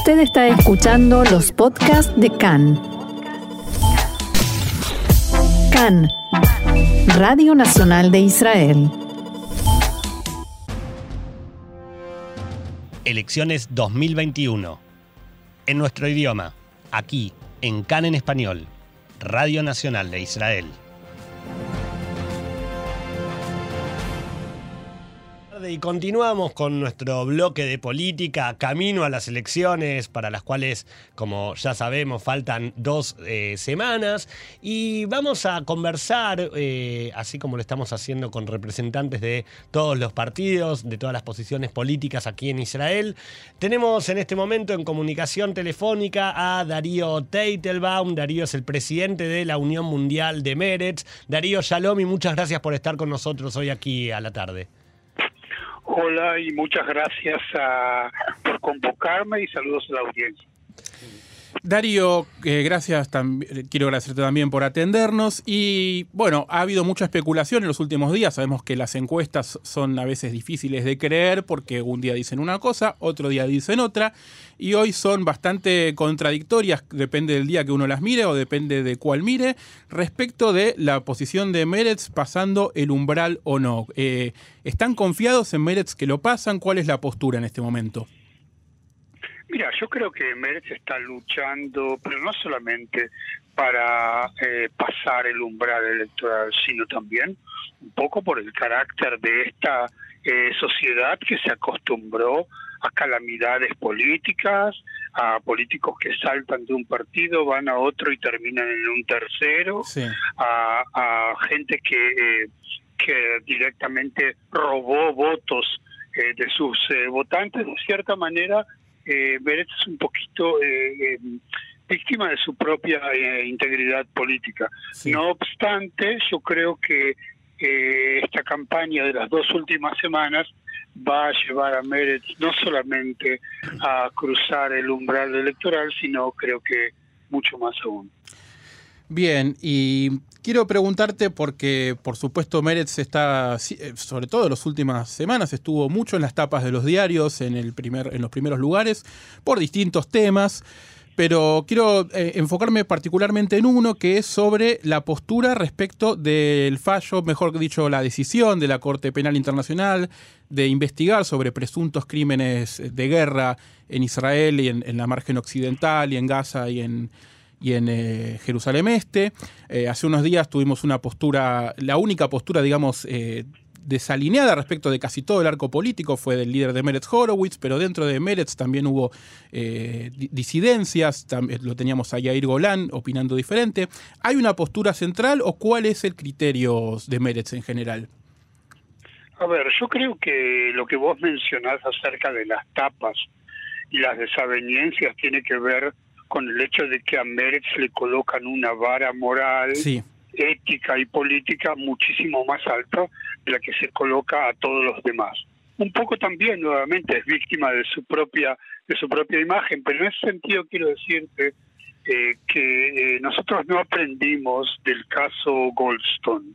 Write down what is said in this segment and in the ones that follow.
Usted está escuchando los podcasts de CAN. CAN, Radio Nacional de Israel. Elecciones 2021. En nuestro idioma, aquí, en CAN en español, Radio Nacional de Israel. Y continuamos con nuestro bloque de política, camino a las elecciones, para las cuales, como ya sabemos, faltan dos eh, semanas. Y vamos a conversar, eh, así como lo estamos haciendo con representantes de todos los partidos, de todas las posiciones políticas aquí en Israel. Tenemos en este momento en comunicación telefónica a Darío Teitelbaum. Darío es el presidente de la Unión Mundial de Meretz. Darío Shalom y muchas gracias por estar con nosotros hoy aquí a la tarde. Hola y muchas gracias a, por convocarme y saludos a la audiencia. Darío, eh, gracias, quiero agradecerte también por atendernos. Y bueno, ha habido mucha especulación en los últimos días. Sabemos que las encuestas son a veces difíciles de creer porque un día dicen una cosa, otro día dicen otra. Y hoy son bastante contradictorias, depende del día que uno las mire o depende de cuál mire, respecto de la posición de Meretz pasando el umbral o no. Eh, ¿Están confiados en Meretz que lo pasan? ¿Cuál es la postura en este momento? Mira, yo creo que Meretz está luchando, pero no solamente para eh, pasar el umbral electoral, sino también un poco por el carácter de esta eh, sociedad que se acostumbró a calamidades políticas, a políticos que saltan de un partido, van a otro y terminan en un tercero, a, gente que, eh, que directamente robó votos de sus votantes, de cierta manera eh, es un poquito eh, em, víctima de su propia eh, integridad política. No obstante, yo creo que eh, esta campaña de las dos últimas semanas va a llevar a Meretz no solamente a cruzar el umbral electoral, sino creo que mucho más aún. Bien, y quiero preguntarte porque, por supuesto, Meretz está, eh, sobre todo en las últimas semanas, estuvo mucho en las tapas de los diarios, en, el primer, en los primeros lugares, por distintos temas. Pero quiero eh, enfocarme particularmente en uno que es sobre la postura respecto del fallo, mejor dicho, la decisión de la Corte Penal Internacional de investigar sobre presuntos crímenes de guerra en Israel y en la margen occidental y en Gaza y en, y en eh, Jerusalén Este. Eh, hace unos días tuvimos una postura, la única postura, digamos, eh, desalineada respecto de casi todo el arco político fue del líder de Meretz Horowitz, pero dentro de Meretz también hubo disidencias, también lo teníamos a Yair Golan opinando diferente. ¿Hay una postura central o cuál es el criterio de Meretz en general? A ver, yo creo que lo que vos mencionás acerca de las tapas y las desavenencias tiene que ver con el hecho de que a Meretz le colocan una vara moral, ética y política muchísimo más alta de la que se coloca a todos los demás. Un poco también, nuevamente, es víctima de su propia de su propia imagen, pero en ese sentido quiero decirte eh, que eh, nosotros no aprendimos del caso Goldstone,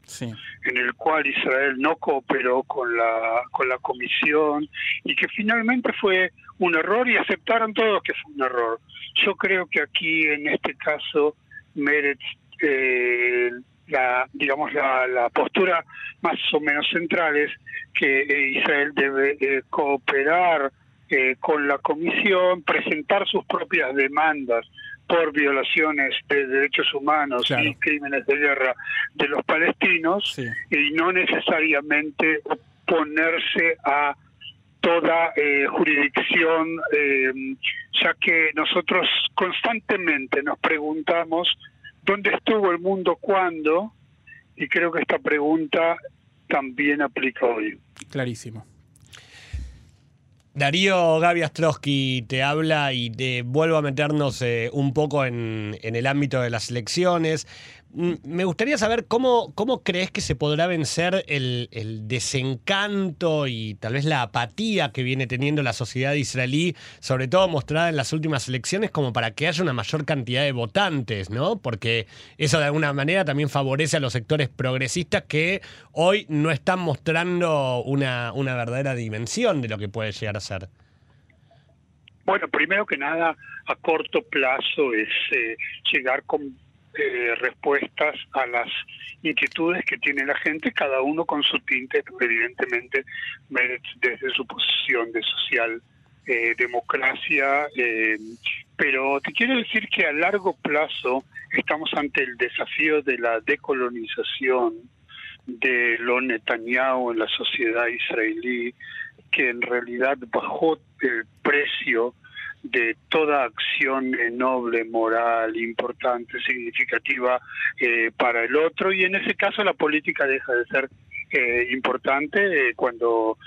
en el cual Israel no cooperó con la con la comisión y que finalmente fue un error y aceptaron todos que fue un error. Yo creo que aquí en este caso Meretz eh, la digamos la, la, postura más o menos central es que eh, Israel debe eh, cooperar eh, con la comisión, presentar sus propias demandas por violaciones de derechos humanos y crímenes de guerra de los palestinos y no necesariamente oponerse a toda eh, jurisdicción, eh, ya que nosotros constantemente nos preguntamos dónde estuvo el mundo cuando, y creo que esta pregunta también aplica hoy. Clarísimo. Darío Gaby Astrosky te habla y te vuelvo a meternos eh, un poco en, el ámbito de las elecciones. Me gustaría saber cómo, cómo crees que se podrá vencer el, desencanto y tal vez la apatía que viene teniendo la sociedad israelí, sobre todo mostrada en las últimas elecciones, como para que haya una mayor cantidad de votantes, ¿no? Porque eso de alguna manera también favorece a los sectores progresistas que hoy no están mostrando una, una verdadera dimensión de lo que puede llegar a ser. Bueno, primero que nada, a corto plazo es eh, llegar con eh, respuestas a las inquietudes que tiene la gente, cada uno con su tinte, evidentemente, desde su posición de social eh, democracia, eh, pero te quiero decir que a largo plazo estamos ante el desafío de la decolonización de lo Netanyahu en la sociedad israelí, que en realidad bajó el precio de toda acción noble, moral, importante, significativa eh, para el otro y en ese caso la política deja de ser eh, importante eh, cuando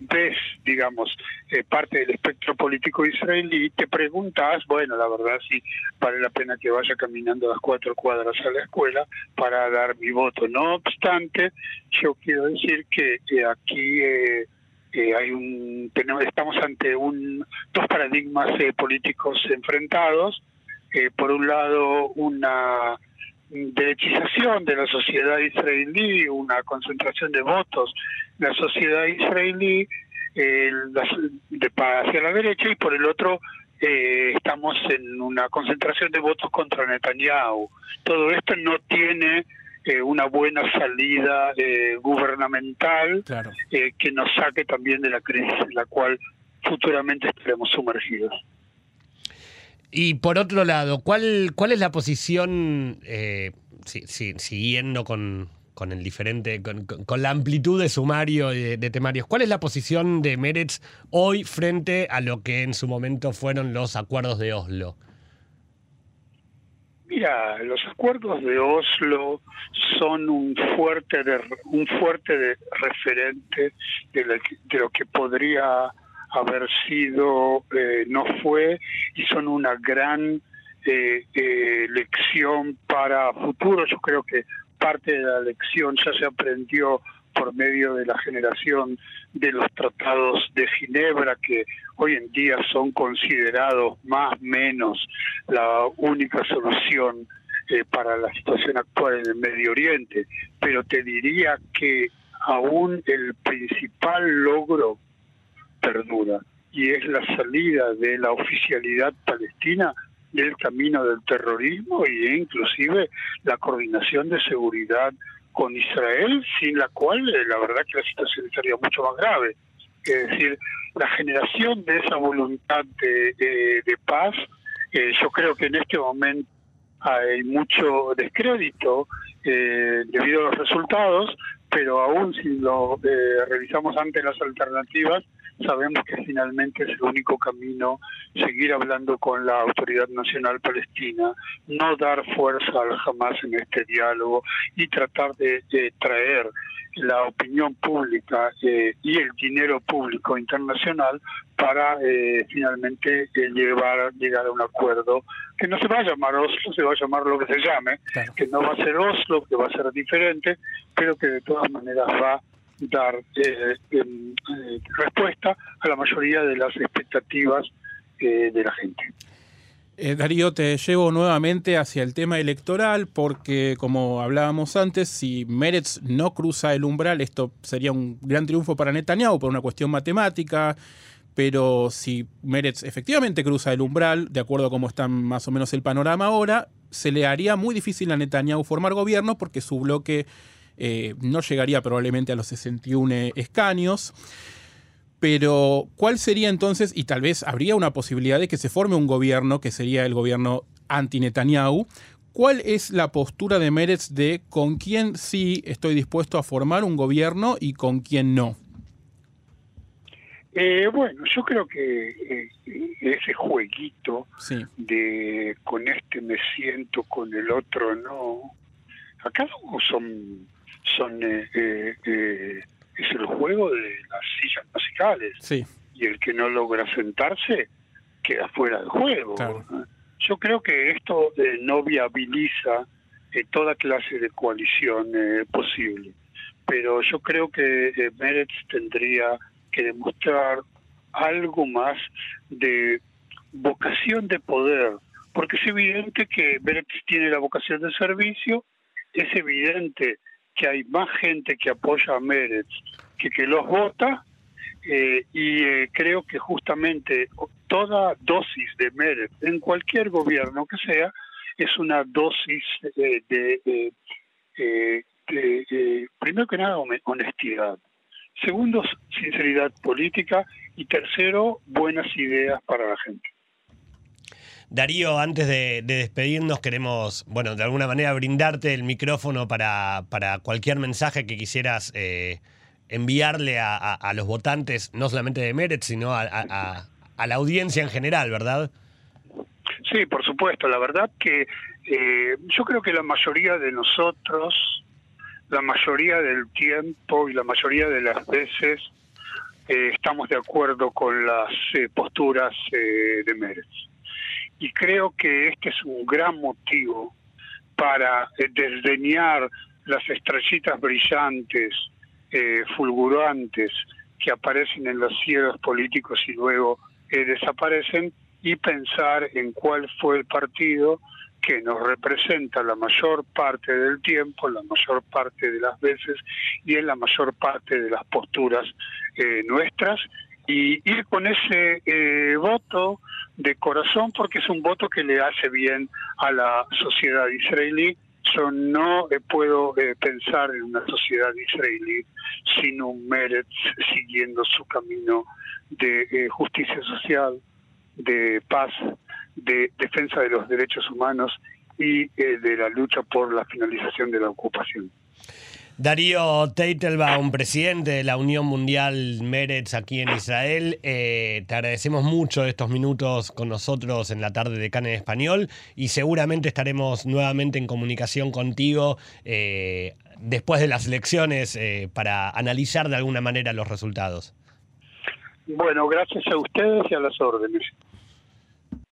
ves, digamos, eh, parte del espectro político israelí, te preguntas, bueno, la verdad sí, vale la pena que vaya caminando las cuatro cuadras a la escuela para dar mi voto. No obstante, yo quiero decir que aquí eh, eh, hay un, tenemos, estamos ante un, dos paradigmas políticos enfrentados. por un lado, una derechización de la sociedad israelí, una concentración de votos en la sociedad israelí de, hacia la derecha y por el otro eh, estamos en una concentración de votos contra Netanyahu. Todo esto no tiene eh, una buena salida eh, gubernamental que nos saque también de la crisis en la cual futuramente estaremos sumergidos. Y por otro lado, ¿cuál, cuál es la posición, eh, siguiendo con, con, el diferente, con, la amplitud de sumario de, de, temarios, cuál es la posición de Meretz hoy frente a lo que en su momento fueron los acuerdos de Oslo? Mira, los acuerdos de Oslo son un fuerte de, un fuerte de referente de, de lo que podría haber sido, eh, no fue, y son una gran eh, eh, lección para futuro. Yo creo que parte de la lección ya se aprendió por medio de la generación de los tratados de Ginebra, que hoy en día son considerados más o menos la única solución para la situación actual en el Medio Oriente. Pero te diría que aún el principal logro perdura y es la salida de la oficialidad palestina del camino del terrorismo e inclusive la coordinación de seguridad con Israel, sin la cual eh, la verdad que la situación estaría mucho más grave. Es decir, la generación de esa voluntad de, paz, eh, yo creo que en este momento hay mucho descrédito eh, debido a los resultados, pero aún si lo revisamos ante las alternativas, sabemos que finalmente es el único camino seguir hablando con la Autoridad Nacional Palestina, no dar fuerza al Hamas en este diálogo y tratar de, traer la opinión pública eh, y el dinero público internacional para eh, finalmente eh, llevar, llegar a un acuerdo que no se va a llamar Oslo, se va a llamar lo que se llame, que no va a ser Oslo, que va a ser diferente, pero que de todas maneras va dar eh, em, eh, respuesta a la mayoría de las expectativas eh, de la gente. Darío, te llevo nuevamente hacia el tema electoral porque, como hablábamos antes, si Meretz no cruza el umbral, esto sería un gran triunfo para Netanyahu por una cuestión matemática, pero si Meretz efectivamente cruza el umbral, de acuerdo a cómo está más o menos el panorama ahora, se le haría muy difícil a Netanyahu formar gobierno porque su bloque eh, no llegaría probablemente a los 61 escaños. Pero, ¿cuál sería entonces, y tal vez habría una posibilidad de que se forme un gobierno, que sería el gobierno anti-Netanyahu? ¿Cuál es la postura de Meretz de con quién sí estoy dispuesto a formar un gobierno y con quién no? Eh, bueno, yo creo que eh, ese jueguito de con este me siento, con el otro no, acá son son eh, eh, eh, es el juego de las sillas musicales. Y el que no logra sentarse queda fuera del juego. Yo creo que esto no viabiliza toda clase de coalición posible. Pero yo creo que Meretz tendría que demostrar algo más de vocación de poder, porque es evidente que Meretz tiene la vocación de servicio, es evidente que hay más gente que apoya a Meretz que que los vota eh, y eh, creo que justamente toda dosis de Meredith en cualquier gobierno que sea es una dosis de, de primero que nada honestidad, segundo sinceridad política y tercero buenas ideas para la gente. Darío, antes de, despedirnos, queremos, bueno, de alguna manera brindarte el micrófono para, para cualquier mensaje que quisieras eh, enviarle a, los votantes, no solamente de Meretz, sino a, la audiencia en general, ¿verdad? Sí, por supuesto. La verdad que eh, yo creo que la mayoría de nosotros, la mayoría del tiempo y la mayoría de las veces eh, estamos de acuerdo con las posturas de Meretz y creo que este es un gran motivo para eh, desdeñar las estrellitas brillantes, eh, fulgurantes, que aparecen en los cielos políticos y luego eh, desaparecen, y pensar en cuál fue el partido que nos representa la mayor parte del tiempo, la mayor parte de las veces y en la mayor parte de las posturas nuestras y ir con ese eh, voto de corazón porque es un voto que le hace bien a la sociedad israelí. Yo no eh, puedo eh, pensar en una sociedad israelí sin un Meretz siguiendo su camino de justicia social, de paz, de defensa de los derechos humanos y de la lucha por la finalización de la ocupación. Darío Teitelbaum, presidente de la Unión Mundial Meretz aquí en Israel, eh, te agradecemos mucho estos minutos con nosotros en la tarde de Can Español y seguramente estaremos nuevamente en comunicación contigo eh, después de las elecciones eh, para analizar de alguna manera los resultados. Bueno, gracias a ustedes y a las órdenes.